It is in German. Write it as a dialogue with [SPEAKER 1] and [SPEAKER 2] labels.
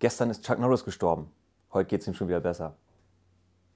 [SPEAKER 1] Gestern ist Chuck Norris gestorben. Heute geht es ihm schon wieder besser.